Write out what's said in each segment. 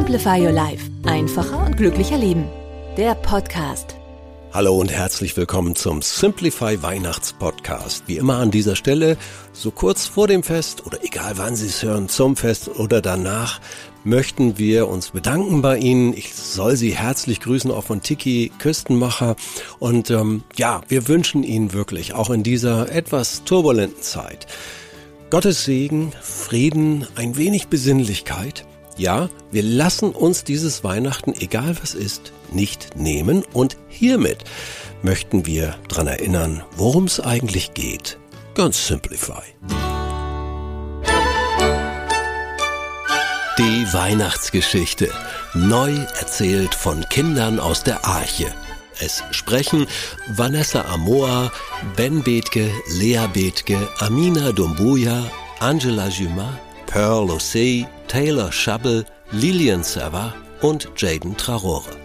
Simplify Your Life. Einfacher und glücklicher Leben. Der Podcast. Hallo und herzlich willkommen zum Simplify Weihnachtspodcast. Wie immer an dieser Stelle, so kurz vor dem Fest oder egal wann Sie es hören, zum Fest oder danach, möchten wir uns bedanken bei Ihnen. Ich soll Sie herzlich grüßen, auch von Tiki Küstenmacher. Und ähm, ja, wir wünschen Ihnen wirklich auch in dieser etwas turbulenten Zeit Gottes Segen, Frieden, ein wenig Besinnlichkeit. Ja, wir lassen uns dieses Weihnachten, egal was ist, nicht nehmen und hiermit möchten wir daran erinnern, worum es eigentlich geht. Ganz simplify. Die Weihnachtsgeschichte, neu erzählt von Kindern aus der Arche. Es sprechen Vanessa Amoa, Ben Bethke, Lea Bethke, Amina Dumbuya, Angela Juma, Pearl Osei, Taylor Schabbel, Lilian Serva und Jaden Traore.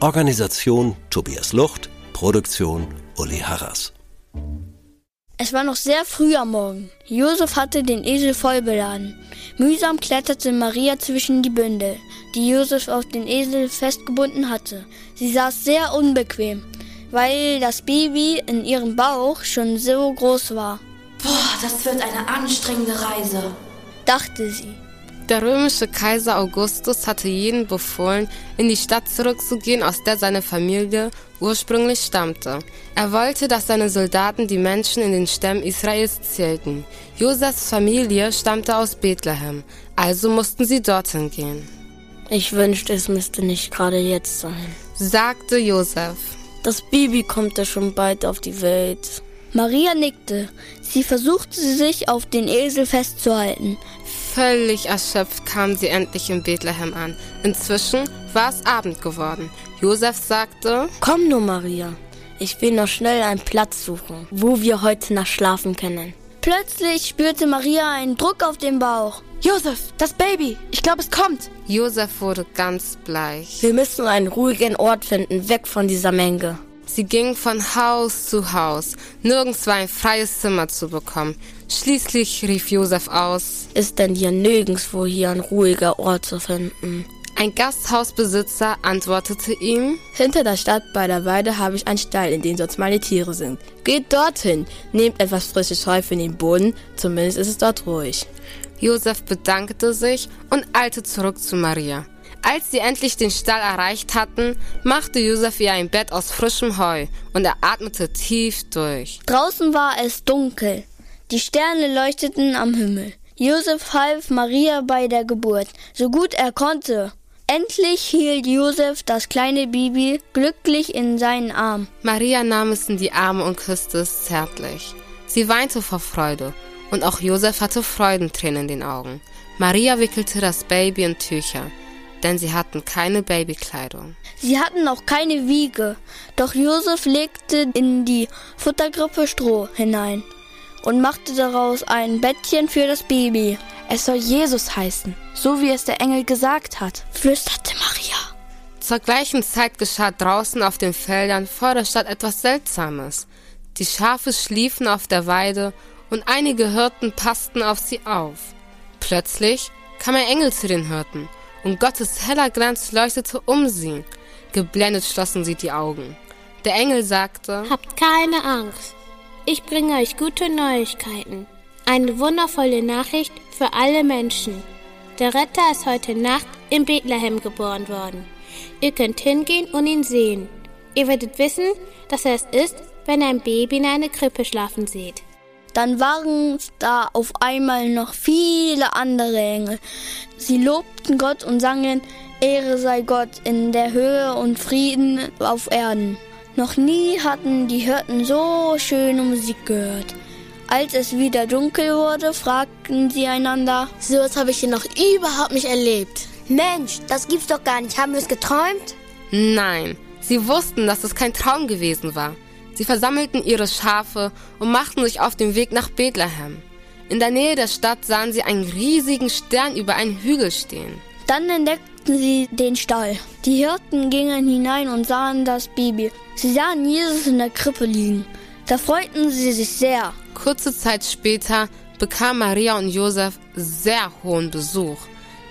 Organisation Tobias Lucht, Produktion Uli Harras. Es war noch sehr früh am Morgen. Josef hatte den Esel voll beladen. Mühsam kletterte Maria zwischen die Bündel, die Josef auf den Esel festgebunden hatte. Sie saß sehr unbequem, weil das Baby in ihrem Bauch schon so groß war. Boah, das wird eine anstrengende Reise, dachte sie. Der römische Kaiser Augustus hatte jeden befohlen, in die Stadt zurückzugehen, aus der seine Familie ursprünglich stammte. Er wollte, dass seine Soldaten die Menschen in den Stämmen Israels zählten. Josefs Familie stammte aus Bethlehem, also mussten sie dorthin gehen. Ich wünschte, es müsste nicht gerade jetzt sein, sagte Josef. Das Baby kommt ja schon bald auf die Welt. Maria nickte. Sie versuchte sich auf den Esel festzuhalten. Völlig erschöpft kam sie endlich in Bethlehem an. Inzwischen war es Abend geworden. Josef sagte, Komm nur, Maria. Ich will noch schnell einen Platz suchen, wo wir heute Nacht schlafen können. Plötzlich spürte Maria einen Druck auf dem Bauch. Josef, das Baby. Ich glaube, es kommt. Josef wurde ganz bleich. Wir müssen einen ruhigen Ort finden, weg von dieser Menge. Sie ging von Haus zu Haus. Nirgends war ein freies Zimmer zu bekommen. Schließlich rief Josef aus: Ist denn hier nirgendwo hier ein ruhiger Ort zu finden? Ein Gasthausbesitzer antwortete ihm: Hinter der Stadt bei der Weide habe ich einen Stall, in dem sonst meine Tiere sind. Geht dorthin, nehmt etwas frisches Heu für den Boden, zumindest ist es dort ruhig. Josef bedankte sich und eilte zurück zu Maria. Als sie endlich den Stall erreicht hatten, machte Josef ihr ein Bett aus frischem Heu und er atmete tief durch. Draußen war es dunkel. Die Sterne leuchteten am Himmel. Josef half Maria bei der Geburt, so gut er konnte. Endlich hielt Josef das kleine Baby glücklich in seinen Arm. Maria nahm es in die Arme und küsste es zärtlich. Sie weinte vor Freude und auch Josef hatte Freudentränen in den Augen. Maria wickelte das Baby in Tücher denn sie hatten keine Babykleidung. Sie hatten auch keine Wiege, doch Josef legte in die Futtergrippe Stroh hinein und machte daraus ein Bettchen für das Baby. Es soll Jesus heißen, so wie es der Engel gesagt hat, flüsterte Maria. Zur gleichen Zeit geschah draußen auf den Feldern vor der Stadt etwas Seltsames. Die Schafe schliefen auf der Weide und einige Hirten passten auf sie auf. Plötzlich kam ein Engel zu den Hirten und Gottes heller Glanz leuchtete um sie. Geblendet schlossen sie die Augen. Der Engel sagte, Habt keine Angst. Ich bringe euch gute Neuigkeiten. Eine wundervolle Nachricht für alle Menschen. Der Retter ist heute Nacht in Bethlehem geboren worden. Ihr könnt hingehen und ihn sehen. Ihr werdet wissen, dass er es ist, wenn ein Baby in einer Krippe schlafen seht. Dann waren da auf einmal noch viele andere Engel. Sie lobten Gott und sangen, Ehre sei Gott in der Höhe und Frieden auf Erden. Noch nie hatten die Hirten so schöne Musik gehört. Als es wieder dunkel wurde, fragten sie einander, so was habe ich hier noch überhaupt nicht erlebt. Mensch, das gibt's doch gar nicht. Haben wir es geträumt? Nein, sie wussten, dass es kein Traum gewesen war. Sie versammelten ihre Schafe und machten sich auf den Weg nach Bethlehem. In der Nähe der Stadt sahen sie einen riesigen Stern über einen Hügel stehen. Dann entdeckten sie den Stall. Die Hirten gingen hinein und sahen das Baby. Sie sahen Jesus in der Krippe liegen. Da freuten sie sich sehr. Kurze Zeit später bekam Maria und Josef sehr hohen Besuch.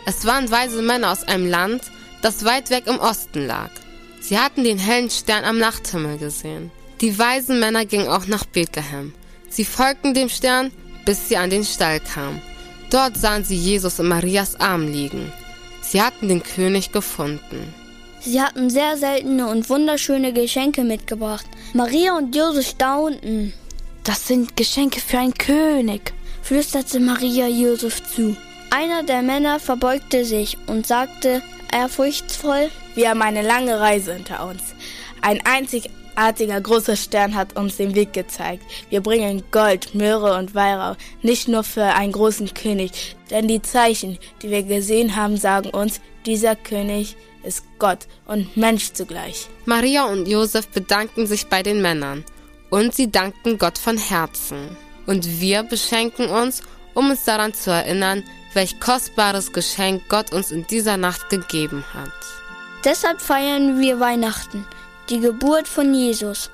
Es waren weise Männer aus einem Land, das weit weg im Osten lag. Sie hatten den hellen Stern am Nachthimmel gesehen. Die weisen Männer gingen auch nach Bethlehem. Sie folgten dem Stern, bis sie an den Stall kamen. Dort sahen sie Jesus in Marias Arm liegen. Sie hatten den König gefunden. Sie hatten sehr seltene und wunderschöne Geschenke mitgebracht. Maria und Josef staunten. Das sind Geschenke für einen König, flüsterte Maria Josef zu. Einer der Männer verbeugte sich und sagte ehrfurchtsvoll, wir haben eine lange Reise hinter uns. Ein einzigartiger großer Stern hat uns den Weg gezeigt. Wir bringen Gold, Möhre und Weihrauch, nicht nur für einen großen König, denn die Zeichen, die wir gesehen haben, sagen uns, dieser König ist Gott und Mensch zugleich. Maria und Josef bedanken sich bei den Männern und sie danken Gott von Herzen. Und wir beschenken uns, um uns daran zu erinnern, welch kostbares Geschenk Gott uns in dieser Nacht gegeben hat. Deshalb feiern wir Weihnachten, die Geburt von Jesus.